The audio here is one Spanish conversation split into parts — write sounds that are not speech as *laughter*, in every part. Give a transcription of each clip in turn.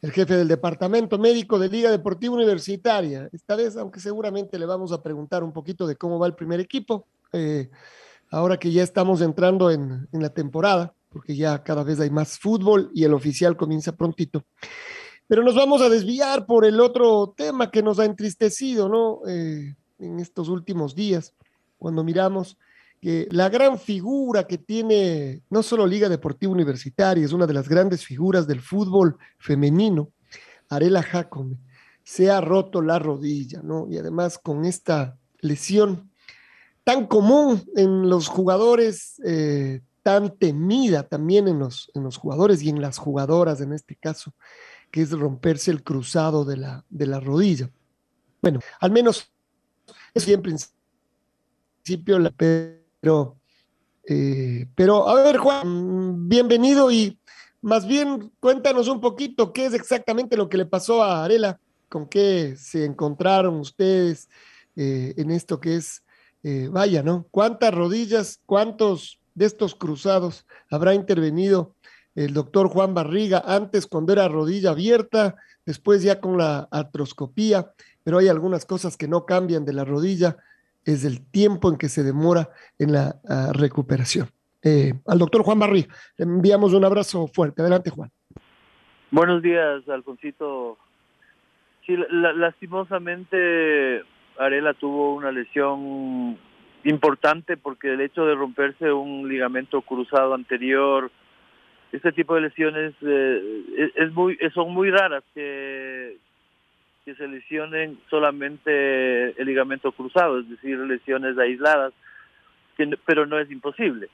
el jefe del Departamento Médico de Liga Deportiva Universitaria. Esta vez, aunque seguramente le vamos a preguntar un poquito de cómo va el primer equipo, eh, ahora que ya estamos entrando en, la temporada, porque ya cada vez hay más fútbol y el oficial comienza prontito. Pero nos vamos a desviar por el otro tema que nos ha entristecido, ¿no? Eh, en estos últimos días, cuando miramos que la gran figura que tiene no solo Liga Deportiva Universitaria, es una de las grandes figuras del fútbol femenino, Arela Jacome, se ha roto la rodilla, ¿no? Y además con esta lesión tan común en los jugadores, eh, tan temida también en los, en los jugadores y en las jugadoras en este caso, que es romperse el cruzado de la, de la rodilla. Bueno, al menos es en principio la pero, eh, pero a ver, Juan, bienvenido y más bien cuéntanos un poquito qué es exactamente lo que le pasó a Arela, con qué se encontraron ustedes eh, en esto que es, eh, vaya, ¿no? ¿Cuántas rodillas, cuántos de estos cruzados habrá intervenido el doctor Juan Barriga antes cuando era rodilla abierta, después ya con la artroscopía, pero hay algunas cosas que no cambian de la rodilla es el tiempo en que se demora en la ah, recuperación. Eh, al doctor Juan Barrí, le enviamos un abrazo fuerte. Adelante, Juan. Buenos días, Alfonsito. Sí, lastimosamente Arela tuvo una lesión importante porque el hecho de romperse un ligamento cruzado anterior, este tipo de lesiones eh, es, muy, son muy raras que, que se lesionen solamente el ligamento cruzado, es decir, lesiones aisladas, pero no es imposible.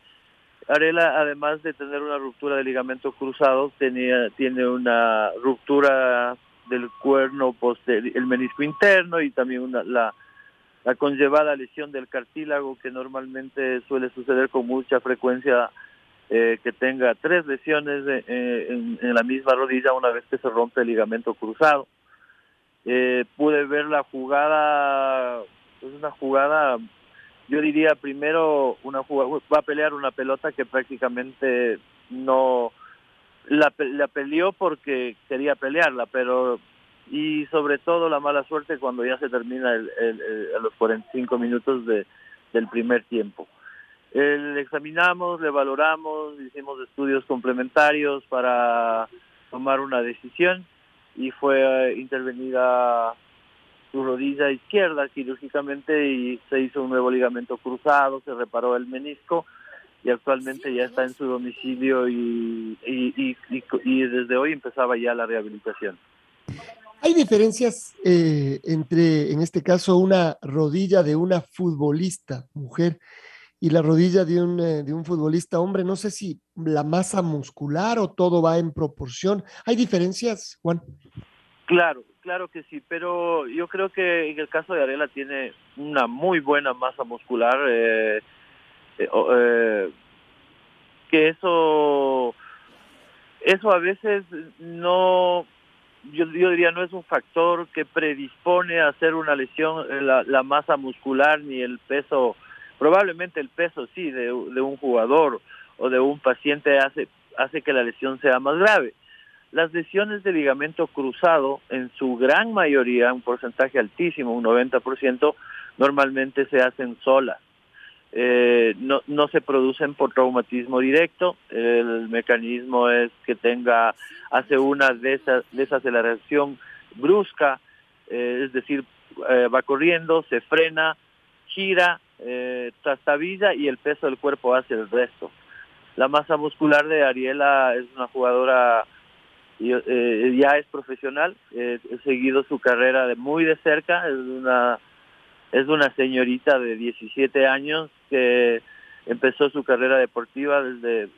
Arela, además de tener una ruptura del ligamento cruzado, tenía, tiene una ruptura del cuerno posterior, el menisco interno y también una, la, la conllevada lesión del cartílago que normalmente suele suceder con mucha frecuencia eh, que tenga tres lesiones eh, en, la misma rodilla una vez que se rompe el ligamento cruzado. Eh, pude ver la jugada, es una jugada, yo diría primero una jugada, va a pelear una pelota que prácticamente no la, la peleó porque quería pelearla, pero y sobre todo la mala suerte cuando ya se termina el, a los 45 minutos de, del primer tiempo. Le examinamos, le valoramos, hicimos estudios complementarios para tomar una decisión y fue eh, intervenida su rodilla izquierda quirúrgicamente y se hizo un nuevo ligamento cruzado, se reparó el menisco y actualmente ya está en su domicilio y, y, y, desde hoy empezaba ya la rehabilitación. ¿Hay diferencias eh, entre, en este caso, una rodilla de una futbolista mujer y la rodilla de un, eh, de un futbolista hombre? No sé si la masa muscular o todo va en proporción. ¿Hay diferencias, Juan? Claro, claro que sí, pero yo creo que en el caso de Arela tiene una muy buena masa muscular, eh, eh, eh, que eso, eso a veces no, yo, yo, diría no es un factor que predispone a hacer una lesión la, la, masa muscular ni el peso, probablemente el peso sí de un jugador o de un paciente hace, hace que la lesión sea más grave las lesiones de ligamento cruzado, en su gran mayoría, un porcentaje altísimo, un 90%, normalmente se hacen solas. Eh, no, no se producen por traumatismo directo, el mecanismo es que tenga, hace una desaceleración brusca, eh, es decir, eh, va corriendo, se frena, gira, trastabilla y el peso del cuerpo hace el resto. La masa muscular de Ariela es una jugadora eh, ya es profesional, he seguido su carrera de muy de cerca, es una es una señorita de 17 años que empezó su carrera deportiva desde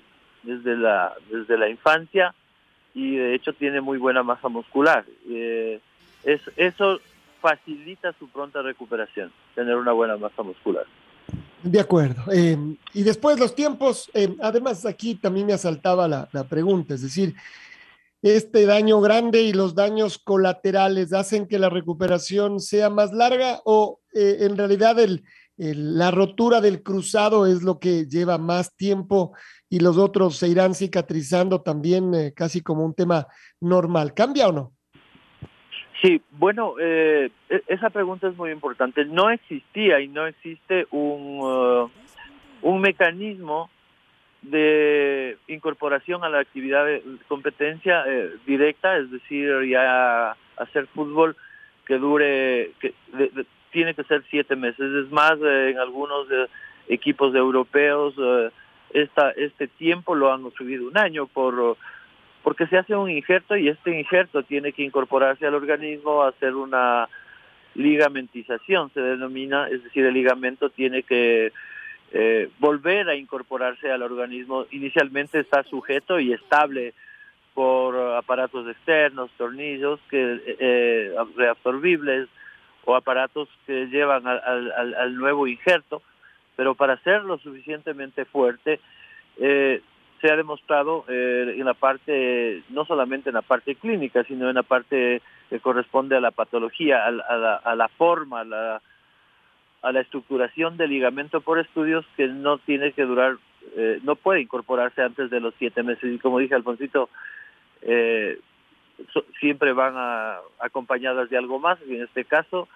desde la desde la infancia y de hecho tiene muy buena masa muscular. Eh, es, eso facilita su pronta recuperación, tener una buena masa muscular. De acuerdo. Eh, y después los tiempos, eh, además aquí también me asaltaba la, la, pregunta, es decir, este daño grande y los daños colaterales hacen que la recuperación sea más larga o en realidad el, la rotura del cruzado es lo que lleva más tiempo y los otros se irán cicatrizando también eh, casi como un tema normal. ¿Cambia o no? Sí, bueno, eh, e-, esa pregunta es muy importante. No existía y no existe un, uh, un mecanismo de incorporación a la actividad de competencia eh, directa, es decir, ya hacer fútbol que dure, que tiene que ser siete meses. Es más, en algunos equipos europeos esta, este tiempo lo han subido un año por porque se hace un injerto y este injerto tiene que incorporarse al organismo, hacer una ligamentización, se denomina, es decir, el ligamento tiene que eh, volver a incorporarse al organismo. Inicialmente está sujeto y estable por aparatos externos, tornillos que eh, reabsorbibles o aparatos que llevan al, al, al nuevo injerto pero para ser lo suficientemente fuerte, eh, se ha demostrado eh, en la parte, no solamente en la parte clínica, sino en la parte que corresponde a la patología, a, la, a la, forma, a la, a la estructuración del ligamento por estudios que no tiene que durar, eh, no puede incorporarse antes de los siete meses. Y como dije, Alfonsito, eh, siempre van a, acompañadas de algo más, en este caso,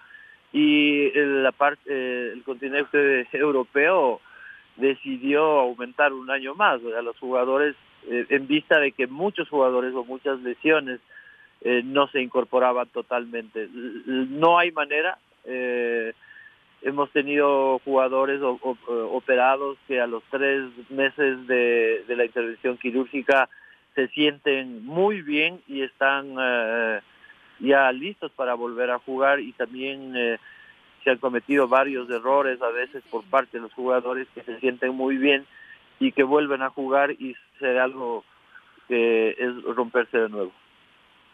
y la parte, eh, el continente *laughs* europeo decidió aumentar un año más a los jugadores eh, en vista de que muchos jugadores o muchas lesiones eh, no se incorporaban totalmente. No hay manera. hemos tenido jugadores operados que a los tres meses de, de, la intervención quirúrgica se sienten muy bien y están ya listos para volver a jugar y también eh, se han cometido varios errores a veces por parte de los jugadores que se sienten muy bien y que vuelven a jugar y será algo que es romperse de nuevo.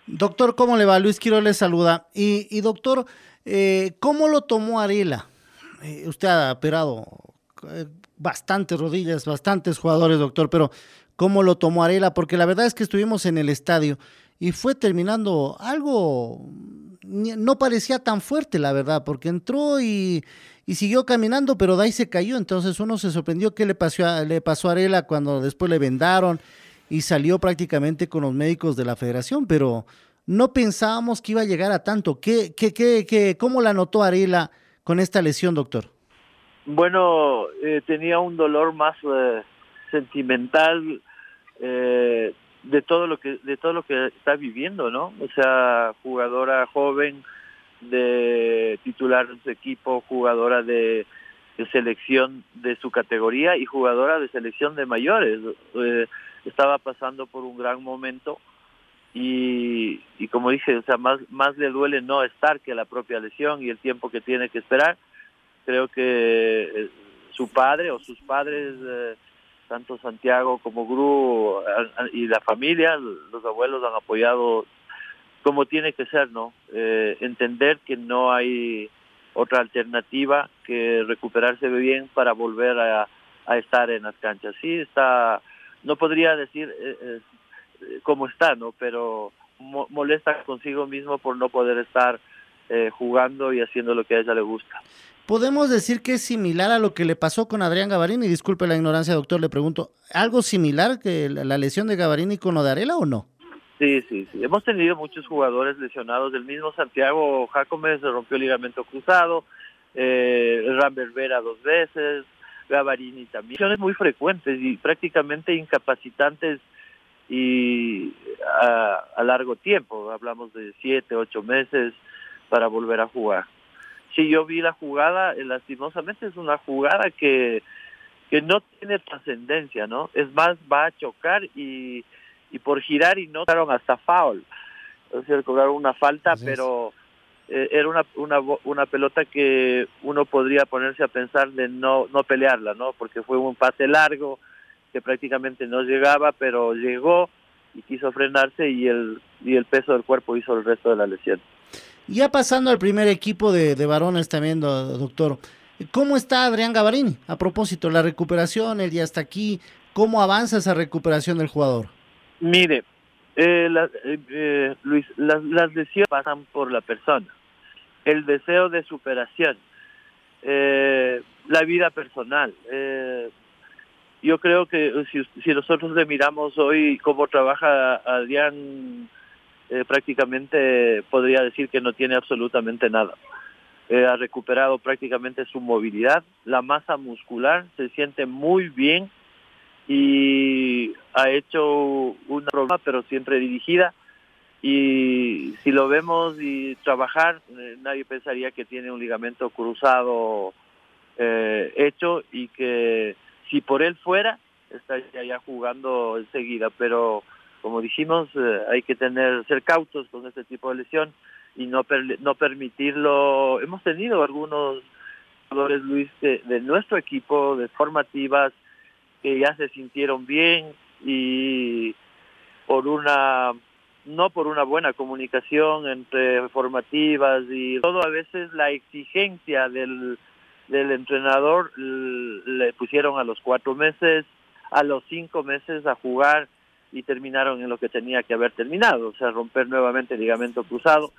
Doctor, ¿cómo le va? Luis Quiro le saluda. Y, doctor, eh, ¿cómo lo tomó Ariela? Eh, usted ha operado bastantes rodillas, bastantes jugadores, doctor, pero ¿cómo lo tomó Ariela? Porque la verdad es que estuvimos en el estadio y fue terminando algo, no parecía tan fuerte, la verdad, porque entró y, siguió caminando, pero de ahí se cayó. Entonces uno se sorprendió qué le pasó a, le pasó a Arela cuando después le vendaron y salió prácticamente con los médicos de la federación, pero no pensábamos que iba a llegar a tanto. ¿Qué, qué, qué, qué cómo la notó Arela con esta lesión, doctor? Bueno, eh, tenía un dolor más eh, sentimental. Eh, de todo lo que de todo lo que está viviendo, ¿no? O sea, jugadora joven de titular de su equipo, jugadora de, selección de su categoría y jugadora de selección de mayores. Eh, estaba pasando por un gran momento y, y como dije, o sea, más más le duele no estar que la propia lesión y el tiempo que tiene que esperar. Creo que eh, su padre o sus padres eh, tanto Santiago como Gru y la familia, los abuelos han apoyado como tiene que ser, ¿no? Eh, entender que no hay otra alternativa que recuperarse bien para volver a, estar en las canchas. Sí, está, no podría decir eh, eh, cómo está, ¿no? Pero molesta consigo mismo por no poder estar jugando y haciendo lo que a ella le gusta. ¿Podemos decir que es similar a lo que le pasó con Adrián Gavarini? Disculpe la ignorancia, doctor, le pregunto. ¿Algo similar que la, lesión de Gavarini con Odarela o no? Sí, sí, sí. Hemos tenido muchos jugadores lesionados. El mismo Santiago Jacome se rompió el ligamento cruzado, eh, Rambert Vera dos veces, Gavarini también. Lesiones muy frecuentes y prácticamente incapacitantes y a, a largo tiempo. Hablamos de siete, ocho meses para volver a jugar. Sí, yo vi la jugada, eh, lastimosamente es una jugada que que no tiene trascendencia, ¿no? Es más, va a chocar y, y por girar y no daron hasta foul. O sea, cobraron una falta, pero eh, era una, una, una pelota que uno podría ponerse a pensar de no, no pelearla, ¿no? Porque fue un pase largo que prácticamente no llegaba, pero llegó y quiso frenarse y el, y el peso del cuerpo hizo el resto de la lesión. Ya pasando al primer equipo de, de varones también, doctor. ¿Cómo está Adrián Gavarini? A propósito, la recuperación, el día está aquí. ¿Cómo avanza esa recuperación del jugador? Mire, eh, eh, eh, Luis, las, las, lesiones pasan por la persona. El deseo de superación, eh, la vida personal. Yo creo que si, si, nosotros le miramos hoy cómo trabaja Adrián, prácticamente podría decir que no tiene absolutamente nada. ha recuperado prácticamente su movilidad, la masa muscular, se siente muy bien y ha hecho una broma, pero siempre dirigida. Y si lo vemos y trabajar, eh, nadie pensaría que tiene un ligamento cruzado eh, hecho y que si por él fuera, estaría ya jugando enseguida. Pero como dijimos, eh, hay que tener ser cautos con este tipo de lesión y no per, no permitirlo. Hemos tenido algunos jugadores, Luis, de, de nuestro equipo, de formativas, que ya se sintieron bien y por una no por una buena comunicación entre formativas y todo a veces la exigencia del, del entrenador le pusieron a los cuatro meses a los cinco meses a jugar y terminaron en lo que tenía que haber terminado, o sea, romper nuevamente el ligamento cruzado,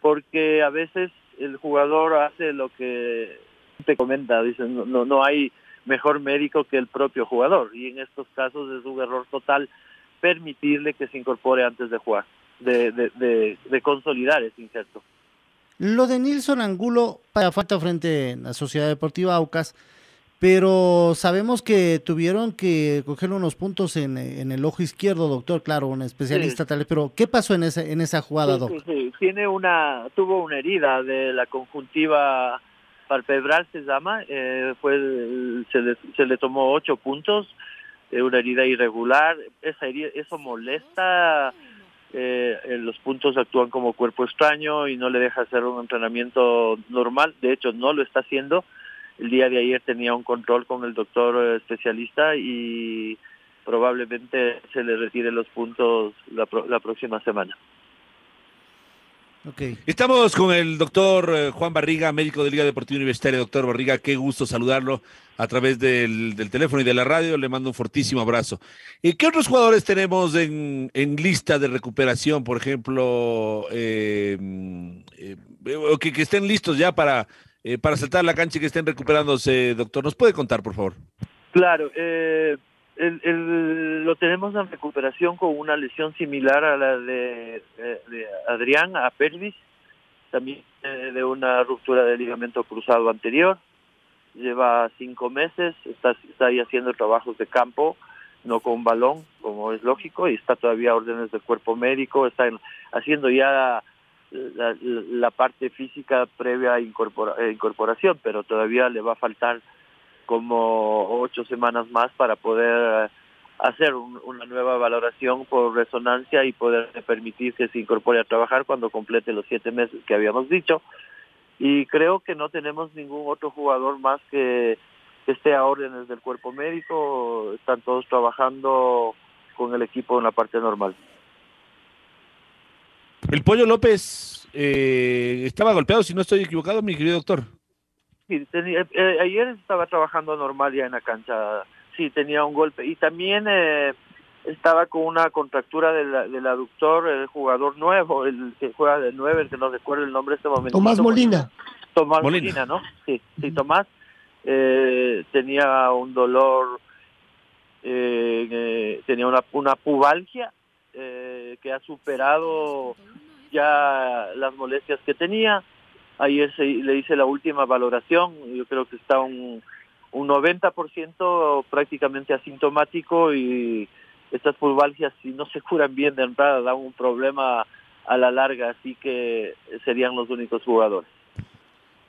porque a veces el jugador hace lo que te comenta, dicen, no, no, no hay mejor médico que el propio jugador. Y en estos casos es un error total permitirle que se incorpore antes de jugar, de, de, de, de consolidar ese inserto. Lo de Nilson Angulo para falta frente a la Sociedad Deportiva Aucas, pero sabemos que tuvieron que coger unos puntos en, en el ojo izquierdo, doctor, claro, un especialista sí. tal, pero ¿qué pasó en esa, en esa jugada, sí, doctor? Sí, tiene una, tuvo una herida de la conjuntiva palpebral se llama, eh, fue, se, le, se le tomó ocho puntos, eh, una herida irregular, esa herida, eso molesta, eh, los puntos actúan como cuerpo extraño y no le deja hacer un entrenamiento normal, de hecho no lo está haciendo, el día de ayer tenía un control con el doctor especialista y probablemente se le retire los puntos la, la próxima semana. Okay. Estamos con el doctor eh, Juan Barriga, médico de Liga Deportiva Universitaria. Doctor Barriga, qué gusto saludarlo a través del, del teléfono y de la radio. Le mando un fortísimo abrazo. ¿Y qué otros jugadores tenemos en, en lista de recuperación, por ejemplo, eh, eh, que, que, estén listos ya para, eh, para saltar la cancha y que estén recuperándose, doctor? ¿Nos puede contar, por favor? Claro, eh, el, lo tenemos en recuperación con una lesión similar a la de, Adrián, a Pervis, también eh, de una ruptura de ligamento cruzado anterior. Lleva cinco meses, está, está ahí haciendo trabajos de campo, no con balón, como es lógico, y está todavía a órdenes del cuerpo médico, está en, haciendo ya la, la, parte física previa a incorpora, incorporación, pero todavía le va a faltar como ocho semanas más para poder hacer un, una nueva valoración por resonancia y poder permitir que se incorpore a trabajar cuando complete los siete meses que habíamos dicho. Y creo que no tenemos ningún otro jugador más que esté a órdenes del cuerpo médico. Están todos trabajando con el equipo en la parte normal. El Pollo López eh, estaba golpeado, si no estoy equivocado, mi querido doctor. Sí, tenía, eh, ayer estaba trabajando normal ya en la cancha, sí, tenía un golpe. Y también eh, estaba con una contractura del, del aductor, el jugador nuevo, el que juega de nueve, el que no recuerdo el nombre en este momento. Tomás Molina. Tomás Molina, Molina ¿no? Sí, sí, Tomás eh, tenía un dolor, eh, tenía una, una pubalgia que ha superado ya las molestias que tenía. Ayer se, le hice la última valoración, yo creo que está un, un 90% prácticamente asintomático y estas pulvalgias si no se curan bien de entrada dan un problema a la larga, así que serían los únicos jugadores.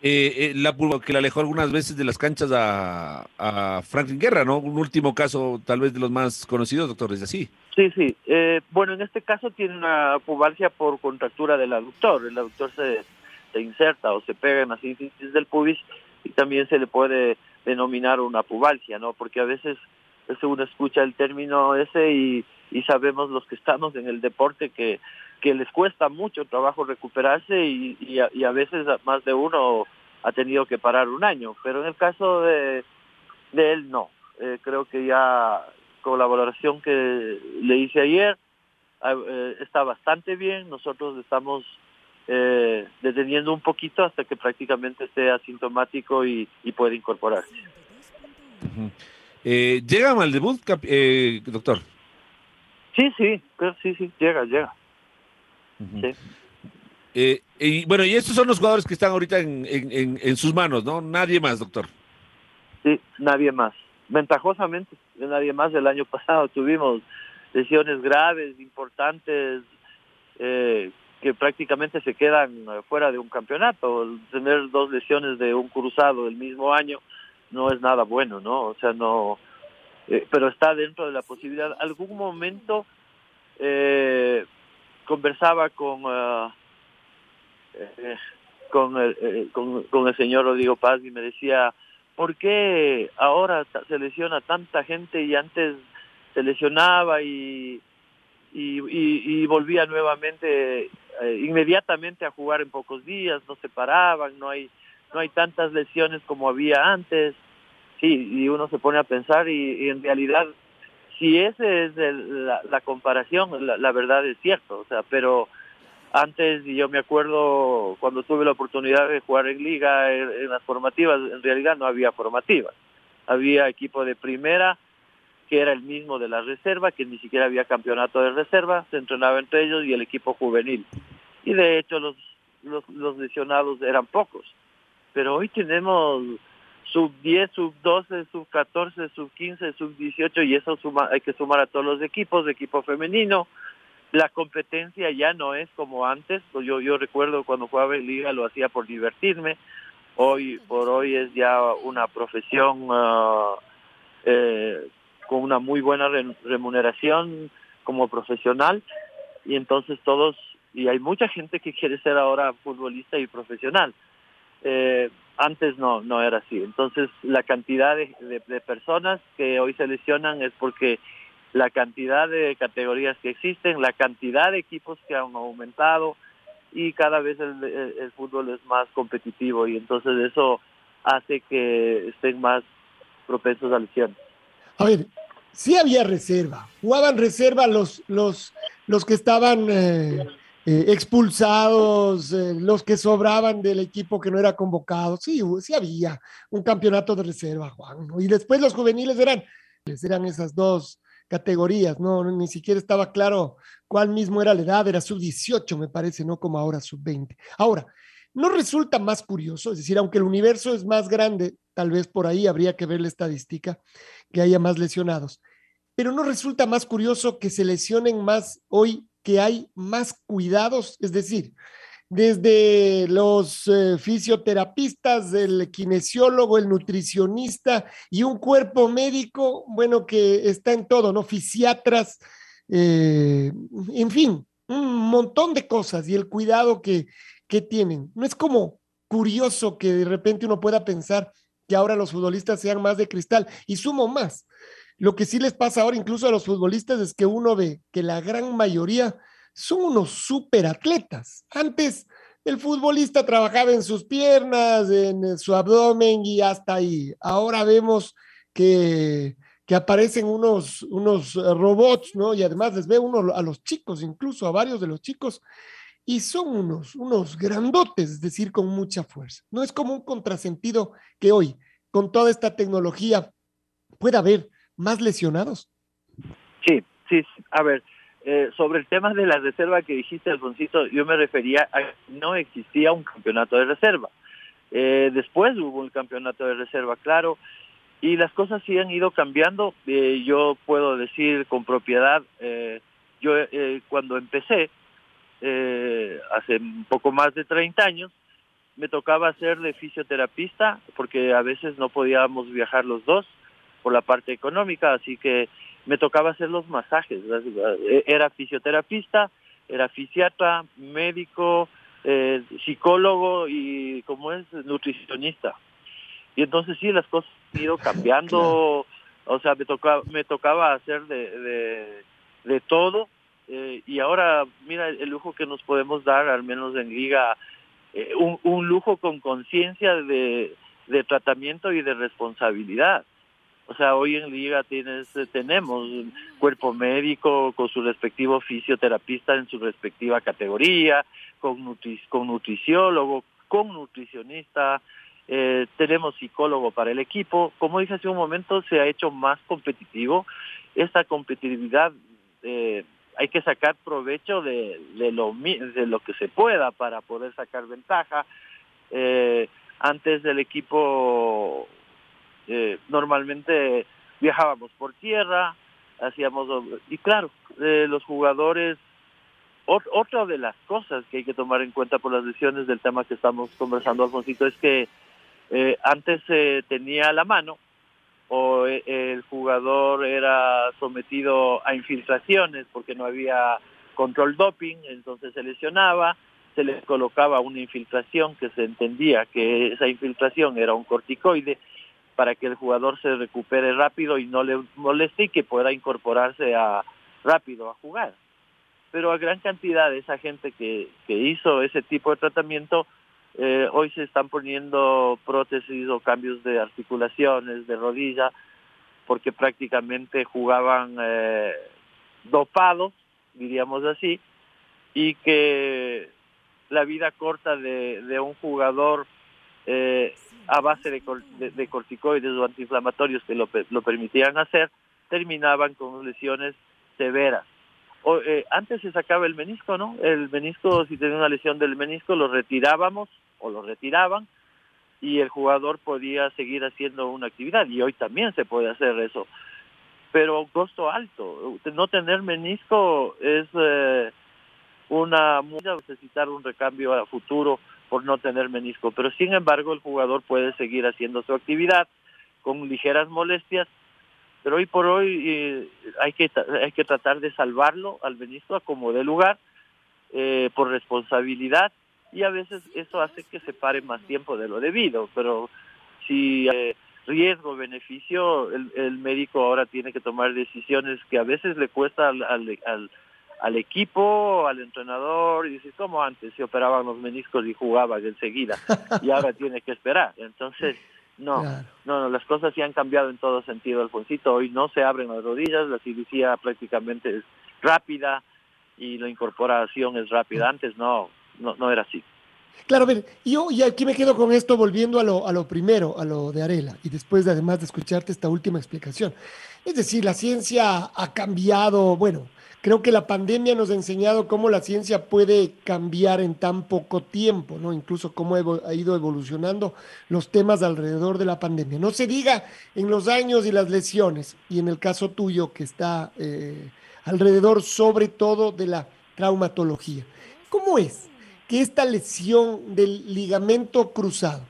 Eh, la que le alejó algunas veces de las canchas a, a, Franklin Guerra, ¿no? Un último caso, tal vez de los más conocidos, doctor, es así. Sí, sí. Eh, bueno, en este caso tiene una pubalgia por contractura del aductor. El aductor se, se inserta o se pega en la síntesis del pubis y también se le puede denominar una pubalgia, ¿no? Porque a veces uno escucha el término ese y sabemos los que estamos en el deporte que que les cuesta mucho trabajo recuperarse y, y, a, y, a, veces más de uno ha tenido que parar un año. Pero en el caso de, de él, no. Eh, creo que ya con la valoración que le hice ayer, eh, está bastante bien. Nosotros estamos eh, deteniendo un poquito hasta que prácticamente esté asintomático y, y pueda incorporarse. Uh -huh. ¿Llega mal debut, doctor? Sí, sí, sí, sí, llega, llega. Sí. Eh, y bueno, y estos son los jugadores que están ahorita en, en, en, sus manos, ¿no? Nadie más, doctor. Sí, nadie más. Ventajosamente, nadie más. El año *laughs* pasado tuvimos lesiones graves, importantes, eh, que prácticamente se quedan fuera de un campeonato. Tener dos lesiones de un cruzado el mismo año no es nada bueno, ¿no? O sea, no. Eh, pero está dentro de la posibilidad. Algún momento. Eh, conversaba con uh, eh, con, el, eh, con, el señor Rodrigo Paz y me decía, ¿por qué ahora se lesiona tanta gente y antes se lesionaba y, y, y, y volvía nuevamente eh, inmediatamente a jugar en pocos días, no se paraban, no hay, no hay tantas lesiones como había antes? Sí, y uno se pone a pensar y en realidad si esa es la, comparación, la, verdad es cierto, o sea, pero antes, yo me acuerdo cuando tuve la oportunidad de jugar en liga, en, las formativas, en realidad no había formativas, había equipo de primera, que era el mismo de la reserva, que ni siquiera había campeonato de reserva, se entrenaba entre ellos y el equipo juvenil. Y de hecho los lesionados eran pocos, pero hoy tenemos sub 10, sub 12, sub 14, sub 15, sub 18 y eso suma, hay que sumar a todos los equipos, de equipo femenino. La competencia ya no es como antes, yo, yo recuerdo cuando jugaba en liga lo hacía por divertirme, hoy por hoy es ya una profesión uh, eh, con una muy buena remuneración como profesional y entonces todos, y hay mucha gente que quiere ser ahora futbolista y profesional. Eh, antes no, no era así. Entonces, la cantidad de, de, personas que hoy se lesionan es porque la cantidad de categorías que existen, la cantidad de equipos que han aumentado y cada vez el, el, el fútbol es más competitivo y entonces eso hace que estén más propensos a lesiones. A ver, sí había reserva, jugaban reserva los, los, los que estaban... Eh eh, expulsados, eh, los que sobraban del equipo que no era convocado. Sí, sí había un campeonato de reserva, Juan. Y después los juveniles eran, eran esas dos categorías, ¿no? Ni siquiera estaba claro cuál mismo era la edad, era sub-18, me parece, no como ahora sub-20. Ahora, ¿no resulta más curioso? Es decir, aunque el universo es más grande, tal vez por ahí habría que ver la estadística, que haya más lesionados. Pero no resulta más curioso que se lesionen más hoy que hay más cuidados, es decir, desde los eh, fisioterapistas, el kinesiólogo, el nutricionista y un cuerpo médico, bueno, que está en todo, ¿no? Fisiatras, eh, en fin, un montón de cosas y el cuidado que, que tienen. No es como curioso que de repente uno pueda pensar que ahora los futbolistas sean más de cristal y sumo más. Lo que sí les pasa ahora incluso a los futbolistas es que uno ve que la gran mayoría son unos superatletas. Antes el futbolista trabajaba en sus piernas, en su abdomen y hasta ahí. Ahora vemos que, que aparecen unos, unos robots, ¿no? Y además les ve uno a los chicos, incluso a varios de los chicos, y son unos, unos grandotes, es decir, con mucha fuerza. No es como un contrasentido que hoy, con toda esta tecnología, pueda haber más lesionados. Sí, sí, a ver, eh, sobre el tema de la reserva que dijiste, Alfoncito, yo me refería a que no existía un campeonato de reserva. Eh, después hubo un campeonato de reserva, claro, y las cosas sí han ido cambiando. Eh, yo puedo decir con propiedad, eh, yo cuando empecé, hace un poco más de 30 años, me tocaba ser de fisioterapista porque a veces no podíamos viajar los dos por la parte económica, así que me tocaba hacer los masajes. Era fisioterapista, era fisiatra, médico, eh, psicólogo y como es nutricionista. Y entonces sí, las cosas han ido *laughs* cambiando, o sea, me tocaba, me tocaba hacer de, de, todo. Eh, y ahora, mira el lujo que nos podemos dar, al menos en Liga, eh, un, un, lujo con conciencia de, de tratamiento y de responsabilidad. O sea, hoy en Liga tienes, eh, tenemos cuerpo médico con su respectivo fisioterapista en su respectiva categoría, con, con nutriciólogo, con nutricionista, eh, tenemos psicólogo para el equipo. Como dije hace un momento, se ha hecho más competitivo. Esta competitividad eh, hay que sacar provecho de, de, lo, de lo que se pueda para poder sacar ventaja. antes del equipo eh, normalmente viajábamos por tierra, hacíamos, y claro, eh, los jugadores, otra de las cosas que hay que tomar en cuenta por las lesiones del tema que estamos conversando, Alfonsito, es que eh, antes se tenía la mano o el jugador era sometido a infiltraciones porque no había control doping, entonces se lesionaba, se le colocaba una infiltración que se entendía que esa infiltración era un corticoide para que el jugador se recupere rápido y no le moleste y que pueda incorporarse a rápido a jugar. Pero a gran cantidad de esa gente que, que hizo ese tipo de tratamiento, eh, hoy se están poniendo prótesis o cambios de articulaciones, de rodilla, porque prácticamente jugaban eh, dopados, diríamos así, y que la vida corta de, de un jugador eh, a base de, corticoides o antiinflamatorios que lo, permitían hacer, terminaban con lesiones severas. O, eh, antes se sacaba el menisco, ¿no? El menisco, si tenía una lesión del menisco, lo retirábamos o lo retiraban y el jugador podía seguir haciendo una actividad y hoy también se puede hacer eso. Pero costo alto. No tener menisco es eh, una necesitar un recambio a futuro por no tener menisco. Pero sin embargo el jugador puede seguir haciendo su actividad con ligeras molestias, pero hoy por hoy eh, hay, que, hay que tratar de salvarlo al menisco a como de lugar eh, por responsabilidad. Y a veces eso hace que se pare más tiempo de lo debido, pero si eh, riesgo, beneficio, el, el, médico ahora tiene que tomar decisiones que a veces le cuesta al, al al equipo, al entrenador, y dices, como antes se operaban los meniscos y jugaban enseguida, y ahora tiene que esperar. Entonces, no, no, no, las cosas sí han cambiado en todo sentido, Alfonsito. Hoy no se abren las rodillas, la cirugía prácticamente es rápida y la incorporación es rápida. Antes no, no, no era así. Claro, a ver, yo y aquí me quedo con esto volviendo a lo, a lo primero, a lo de Arela, y después de, además de escucharte esta última explicación. Es decir, la ciencia ha cambiado, bueno, Creo que la pandemia nos ha enseñado cómo la ciencia puede cambiar en tan poco tiempo, ¿no? Incluso cómo ha ido evolucionando los temas alrededor de la pandemia. No se diga en los años y las lesiones, y en el caso tuyo que está eh, alrededor sobre todo de la traumatología. ¿Cómo es que esta lesión del ligamento cruzado,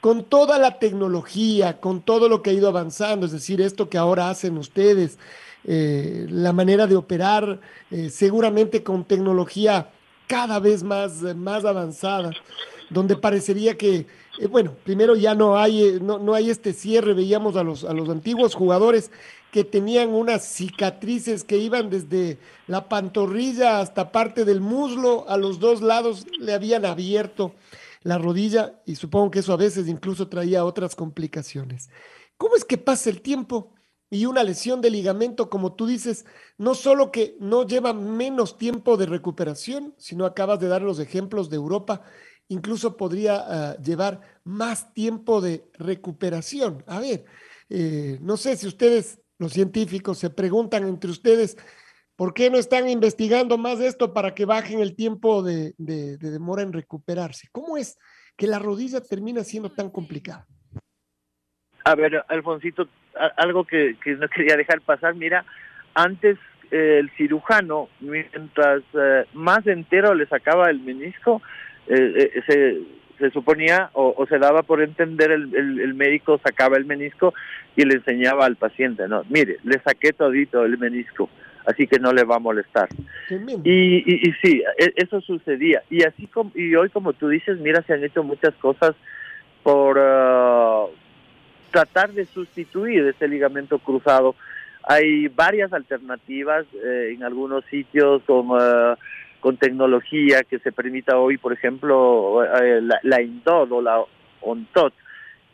con toda la tecnología, con todo lo que ha ido avanzando, es decir, esto que ahora hacen ustedes, eh, la manera de operar, eh, seguramente con tecnología cada vez más, más avanzada, donde parecería que, eh, bueno, primero ya no hay, no, no, hay este cierre, veíamos a los, a los antiguos jugadores que tenían unas cicatrices que iban desde la pantorrilla hasta parte del muslo, a los dos lados le habían abierto la rodilla y supongo que eso a veces incluso traía otras complicaciones. ¿Cómo es que pasa el tiempo y una lesión de ligamento, como tú dices, no solo que no lleva menos tiempo de recuperación, sino acabas de dar los ejemplos de Europa, incluso podría ah, llevar más tiempo de recuperación. A ver, eh, no sé si ustedes, los científicos, se preguntan entre ustedes, ¿por qué no están investigando más esto para que bajen el tiempo de demora en recuperarse? ¿Cómo es que la rodilla termina siendo tan complicada? A ver, Alfonsito, algo que, no quería dejar pasar, mira, antes eh, el cirujano, mientras eh, más entero le sacaba el menisco, eh, se, se suponía o, o se daba por entender, el, el, el, médico sacaba el menisco y le enseñaba al paciente, no, mire, le saqué todito el menisco, así que no le va a molestar. Y, y, y, sí, e, eso sucedía. Y así como, y hoy como tú dices, mira, se han hecho muchas cosas por uh, tratar de sustituir ese ligamento cruzado. Hay varias alternativas eh, en algunos sitios con... Uh, con tecnología que se permita hoy, por ejemplo, eh, la, la, INDOD o la ONTOT,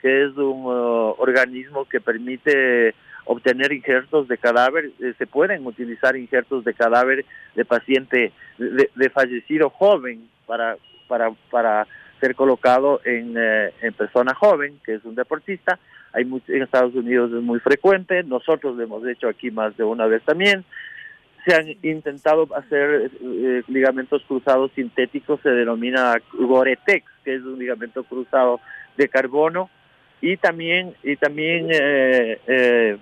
que es un uh, organismo que permite obtener injertos de cadáver, eh, se pueden utilizar injertos de cadáver de paciente de, de fallecido joven para, para, para ser colocado en, eh, en persona joven, que es un deportista. Hay en Estados Unidos es muy frecuente, nosotros lo hemos hecho aquí más de una vez también. Se han intentado hacer eh, ligamentos cruzados sintéticos, se denomina Goretex, que es un ligamento cruzado de carbono, y también, y también eh, eh,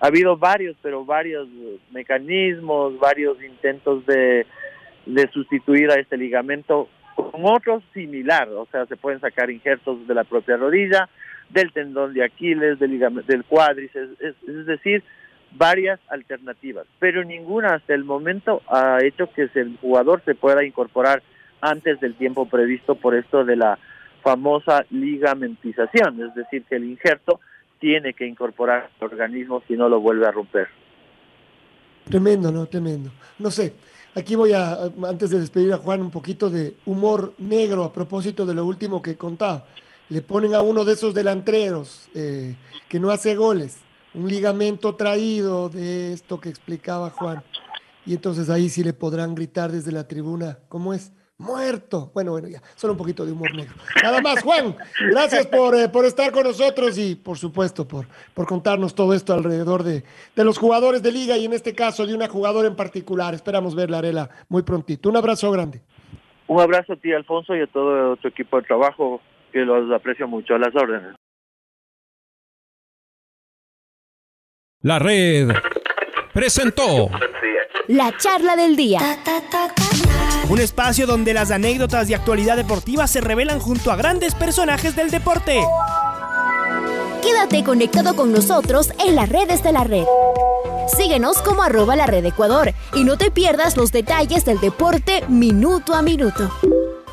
ha habido varios, pero varios mecanismos, varios intentos de, de sustituir a este ligamento con otros similar, o sea, se pueden sacar injertos de la propia rodilla, del tendón de Aquiles, del, del cuádriceps, es, es decir, varias alternativas, pero ninguna hasta el momento ha hecho que el jugador se pueda incorporar antes del tiempo previsto por esto de la famosa ligamentización, es decir, que el injerto tiene que incorporar el organismo si no lo vuelve a romper. Tremendo, ¿no? Tremendo. No sé, aquí voy a, antes de despedir a Juan, un poquito de humor negro a propósito de lo último que contaba. Le ponen a uno de esos delanteros eh, que no hace goles un ligamento traído de esto que explicaba Juan. Y entonces ahí sí le podrán gritar desde la tribuna, ¿cómo es? Muerto. Bueno, bueno, ya, solo un poquito de humor negro. Nada más, Juan, gracias por, eh, por estar con nosotros y por supuesto por, por contarnos todo esto alrededor de, de los jugadores de liga y en este caso de una jugadora en particular. Esperamos verla, Arela, muy prontito. Un abrazo grande. Un abrazo a ti, Alfonso, y a todo tu equipo de trabajo, que los aprecio mucho a las órdenes. La red presentó la charla del día. Un espacio donde las anécdotas de actualidad deportiva se revelan junto a grandes personajes del deporte. Quédate conectado con nosotros en las redes de la red. Síguenos como arroba la red Ecuador y no te pierdas los detalles del deporte minuto a minuto.